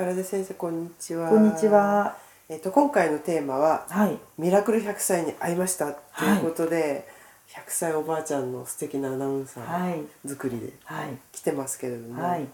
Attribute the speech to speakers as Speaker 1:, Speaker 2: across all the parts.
Speaker 1: 宝出先生こんにちは。
Speaker 2: こんにち。は。
Speaker 1: えっと今回のテーマは
Speaker 2: はい。
Speaker 1: ミラクル100歳に会いましたということで、100歳おばあちゃんの素敵なアナウンサー
Speaker 2: はい。
Speaker 1: 作りで
Speaker 2: はい。
Speaker 1: 来てますけれども、
Speaker 2: はい。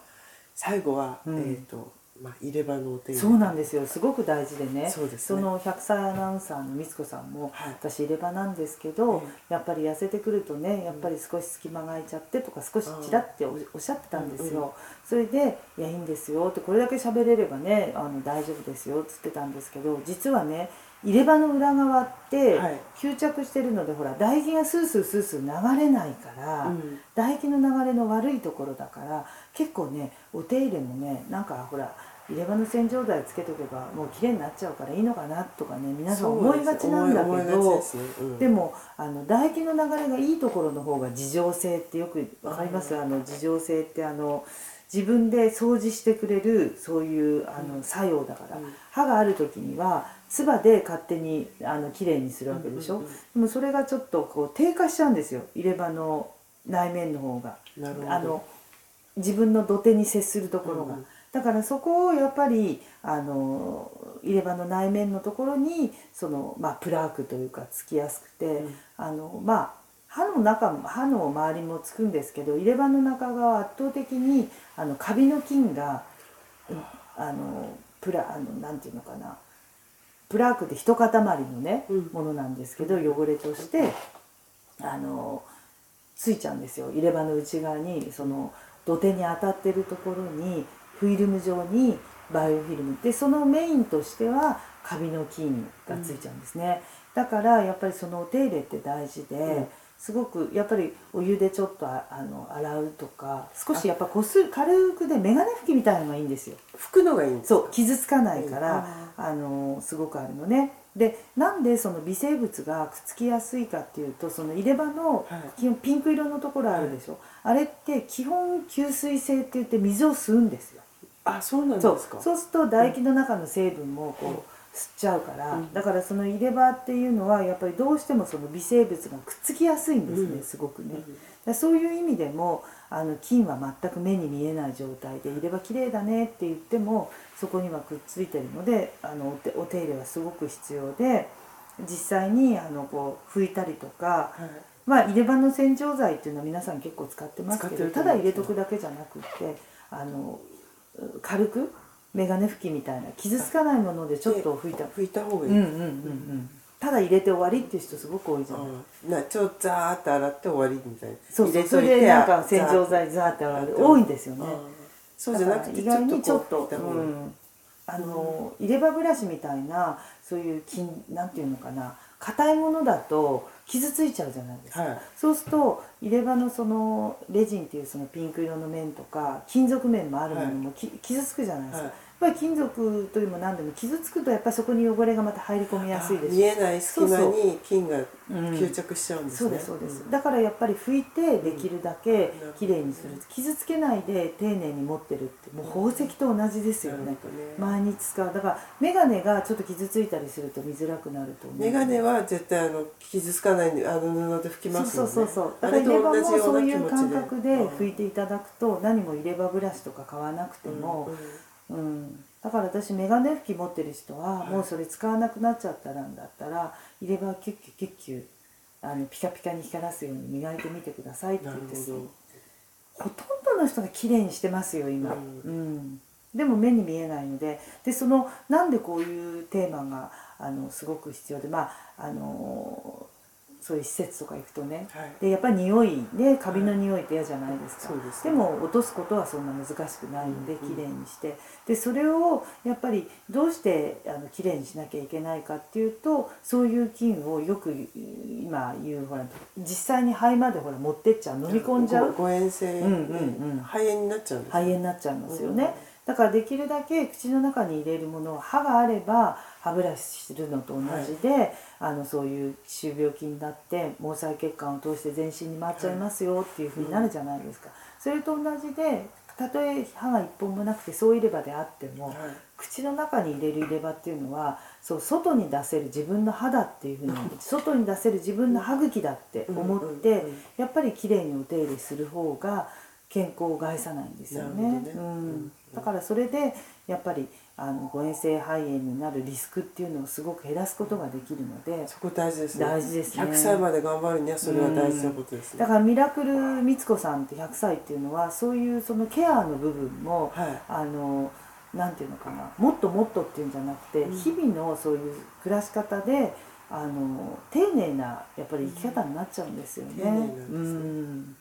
Speaker 1: 最後は、
Speaker 2: うん
Speaker 1: えっとまあ入れ歯のお手入れ
Speaker 2: そうなんですよ。すごく大事でね。
Speaker 1: そうですね
Speaker 2: の100歳アナウンサーのみつこさんも、
Speaker 1: はい
Speaker 2: 私入れ歯なんですけど、
Speaker 1: うん
Speaker 2: やっぱり痩せてくるとね、やっぱり少し隙間が空いちゃってとか少しちらっておおっしゃってたんですよ。
Speaker 1: うんうん
Speaker 2: それでいやいいんですよってこれだけ喋れればねあの大丈夫ですよっつってたんですけど、実はね。入れ歯の裏側って
Speaker 1: はい。
Speaker 2: 吸着してるのでほら唾液がスースースースー流れないから、
Speaker 1: うん。
Speaker 2: 唾液の流れの悪いところだから結構ねお手入れもねなんかほら入れ歯の洗浄剤つけとけばもう綺麗になっちゃうからいいのかなとかね皆さん思いがちなんだけど
Speaker 1: で
Speaker 2: もあの唾液の流れがいいところの方が自浄性ってよくわかります？あの自浄性ってあの自分で掃除してくれるそういうあの作用だから、
Speaker 1: うん。
Speaker 2: 歯がある時には唾で勝手にあの綺麗にするわけでしょ、
Speaker 1: うんうんうん。
Speaker 2: でもそれがちょっとこう低下しちゃうんですよ。入れ歯の内面の方が。
Speaker 1: なるほど。
Speaker 2: あの自分の土手に接するところが、
Speaker 1: うん
Speaker 2: だからそこをやっぱりあの入れ歯の内面のところにその、まあ、プラークというかつきやすくて、
Speaker 1: うん。
Speaker 2: あのまあ歯の中も歯の周りもつくんですけど入れ歯の中側は圧倒的にあのカビの菌がうんあのプラあのなんていうのかなプラークって一塊のね、
Speaker 1: うん。
Speaker 2: ものなんですけど汚れとしてあのついちゃうんですよ。入れ歯の内側にその土手に当たってるところにフィルム状にバイオフィルム。でそのメインとしてはカビの菌がついちゃうんですね、だからやっぱりそのお手入れって大事で、
Speaker 1: うん
Speaker 2: すごくやっぱりお湯でちょっとああの洗うとか少しやっぱこす軽くでメガネ拭きみたいのがいいんですよ。
Speaker 1: 拭くのがいいんです
Speaker 2: そう傷つかないから、
Speaker 1: うん。
Speaker 2: あのすごくあるのね。でなんでその微生物がくっつきやすいかっていうとその入れ歯の
Speaker 1: はい。
Speaker 2: 基本ピンク色のところあるでしょ、あれって基本吸水性って言って水を吸うんですよ。
Speaker 1: あそうなんですか？
Speaker 2: そう。すると唾液の中の成分もこう、
Speaker 1: うん
Speaker 2: 吸っちゃうから、
Speaker 1: うん。
Speaker 2: だからその入れ歯っていうのはやっぱりどうしてもその微生物がくっつきやすいんですね、
Speaker 1: うん。
Speaker 2: すごくね、
Speaker 1: うん。
Speaker 2: そういう意味でもあの菌は全く目に見えない状態で入れ歯綺麗だねって言ってもそこにはくっついてるのであのお手お手入れはすごく必要で実際にあのこう拭いたりとか
Speaker 1: はい。
Speaker 2: まあ入れ歯の洗浄剤っていうのは皆さん結構使ってますけどただ入れとくだけじゃなくってあの軽くメガネ拭きみたいな傷つかないものでちょっと拭いた。
Speaker 1: 拭いた方がいい、
Speaker 2: うんうんうんうん。ただ入れて終わりっていう人すごく多いじゃない
Speaker 1: うん。なちょっとザーって洗って終わりみたいな。
Speaker 2: そうそう。それでなんか洗浄剤ザーって洗
Speaker 1: って。
Speaker 2: 多いんですよね。
Speaker 1: うん。そうじゃなくて
Speaker 2: 意外にちょっと
Speaker 1: こう拭いた方がいい
Speaker 2: うん。あの入れ歯ブラシみたいなそういう金なんていうのかな。硬いものだと傷ついちゃうじゃないですか、
Speaker 1: はい。
Speaker 2: そうすると入れ歯のそのレジンっていうそのピンク色の面とか金属面もあるものもき、傷つくじゃないですか、
Speaker 1: はい
Speaker 2: ぱり金属というも何でも傷つくとやっぱりそこに汚れがまた入り込みやすいでしょ
Speaker 1: 見えない隙間に菌が
Speaker 2: う。ん
Speaker 1: 吸着しちゃうんですね、
Speaker 2: そうですそうです、
Speaker 1: ん。
Speaker 2: だからやっぱり拭いてできるだけ
Speaker 1: うん。
Speaker 2: きれいにする。傷つけないで丁寧に持ってるってもう宝石と同じですよね。
Speaker 1: ね。
Speaker 2: 毎日使う。だから眼鏡がちょっと傷ついたりすると見づらくなると思う。
Speaker 1: メガネは絶対あの傷つかないんであの布で拭きます
Speaker 2: そう
Speaker 1: よね
Speaker 2: そうそう。そうだ
Speaker 1: あ
Speaker 2: から入れ歯もそうういう感覚で
Speaker 1: うん。
Speaker 2: 拭いていただくと何も入れ歯ブラシとか買わなくても、
Speaker 1: うん。
Speaker 2: うん、だから私眼鏡拭き持ってる人は、
Speaker 1: はい。
Speaker 2: もうそれ使わなくなっちゃったらんだったら入れ歯をキュッキュキュッキュあのピカピカに光らすように磨いてみてくださいって言って
Speaker 1: ほ
Speaker 2: とんどの人が綺麗にしてますよ今、
Speaker 1: う
Speaker 2: うん。でも目に見えないので。でそのなんでこういうテーマがあのすごく必要でまああのそういう施設とか行くとね。
Speaker 1: はい。
Speaker 2: でやっぱり匂いねカビの匂いって嫌じゃないですか、
Speaker 1: そうです。
Speaker 2: でも落とすことはそんな難しくないので
Speaker 1: うん
Speaker 2: 綺麗にして。でそれをやっぱりどうしてあの綺麗にしなきゃいけないかっていうとそういう菌をよく今言うほら実際に肺までほら持ってっちゃう飲み込んじゃう。
Speaker 1: ご誤嚥性で
Speaker 2: うんうんうん。
Speaker 1: 肺炎になっちゃうんです
Speaker 2: 肺炎になっちゃいますよね、だからできるだけ口の中に入れるものは歯があれば歯ブラシするのと同じで、あのそういう歯周病菌になって毛細血管を通して全身に回っちゃいますよっていうふうになるじゃないですか、それと同じでたとえ歯が一本もなくてそう入れ歯であっても、
Speaker 1: はい。
Speaker 2: 口の中に入れる入れ歯っていうのはそう外に出せる自分の歯だっていうふうに外に出せる自分の歯茎だって思って、やっぱりきれいにお手入れする方が健康を害さないんですよね。
Speaker 1: ね。
Speaker 2: うん。
Speaker 1: うん。
Speaker 2: だからそれでやっぱりあの誤嚥性肺炎になるリスクっていうのをすごく減らすことができるので
Speaker 1: そこ大事ですね。
Speaker 2: 大事ですね。
Speaker 1: 100歳まで頑張るにはそれは大事なことですね、
Speaker 2: だからミラクルみつこさんって100歳っていうのはそういうそのケアの部分も
Speaker 1: はい。
Speaker 2: あのなんていうのかなもっともっとっていうんじゃなくて、
Speaker 1: うん。
Speaker 2: 日々のそういう暮らし方であの丁寧なやっぱり生き方になっちゃうんですよね。
Speaker 1: 丁寧なんですね。
Speaker 2: うん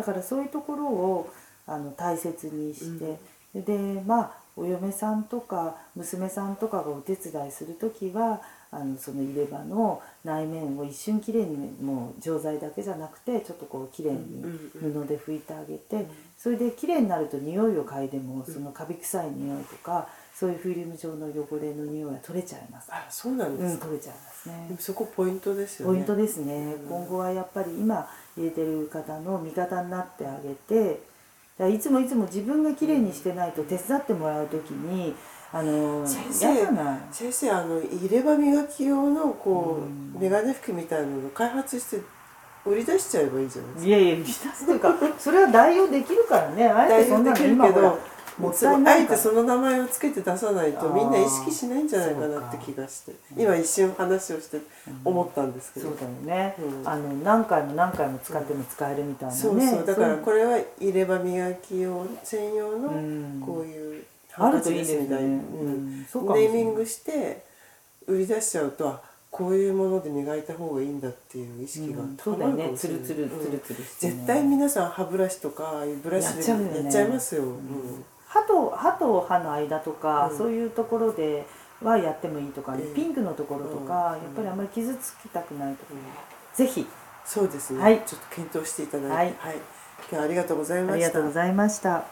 Speaker 2: だからそういうところをあの大切にして、でまあお嫁さんとか娘さんとかがお手伝いする時はあのその入れ歯の内面を一瞬きれいにもう錠剤だけじゃなくてちょっとこうきれいに
Speaker 1: うんうん
Speaker 2: 布で拭いてあげて、それできれいになると匂いを嗅いでもそのカビ臭い匂いとかそういうフィルム状の汚れの匂いは取れちゃいます。
Speaker 1: あそうなん
Speaker 2: うん、
Speaker 1: ですか、
Speaker 2: 取れちゃいますね。
Speaker 1: そこポイントですよね。
Speaker 2: ポイントですね、
Speaker 1: うん。
Speaker 2: 今後はやっぱり今入れてる方の味方になってあげてだいつもいつも自分がきれいにしてないと手伝ってもらう時にあの
Speaker 1: 先生先生あの入れ歯磨き用のこう、
Speaker 2: うん。
Speaker 1: メガネ拭きみたいなのを開発して売り出しちゃえばいいじゃないですか？
Speaker 2: いやいや満たすというかそれは代用できるからね。あえてそんなの今ほらもったいない
Speaker 1: あえてその名前をつけて出さないとみんな意識しないんじゃないかなって気がして。今一瞬話をして思ったんですけど、
Speaker 2: そうだよね、
Speaker 1: うん。
Speaker 2: あの何回も何回も使っても使えるみたいなね。
Speaker 1: そうそう。だから
Speaker 2: れ
Speaker 1: これは入れ歯磨き用専用の
Speaker 2: うん。
Speaker 1: こういう
Speaker 2: あるといいですね。
Speaker 1: みたいな、
Speaker 2: う
Speaker 1: ネーミングして売り出しちゃうとあこういうもので磨いた方がいいんだっていう意識が
Speaker 2: ね
Speaker 1: もしれない、
Speaker 2: つるつる
Speaker 1: うん。
Speaker 2: つるつる
Speaker 1: 絶対皆さん歯ブラシとかブラシで
Speaker 2: やっちゃうよね。
Speaker 1: やっちゃいますよ、うん
Speaker 2: 歯と歯と歯の間とか、
Speaker 1: うん。
Speaker 2: そういうところではやってもいいとか、
Speaker 1: ええ
Speaker 2: ピンクのところとか、
Speaker 1: うん。
Speaker 2: やっぱりあんまり傷つきたくないとか、ぜひ。
Speaker 1: そうですね、
Speaker 2: はい。
Speaker 1: ちょっと検討していただいて、
Speaker 2: はい。
Speaker 1: 今日はありがとうございました。
Speaker 2: ありがとうございました。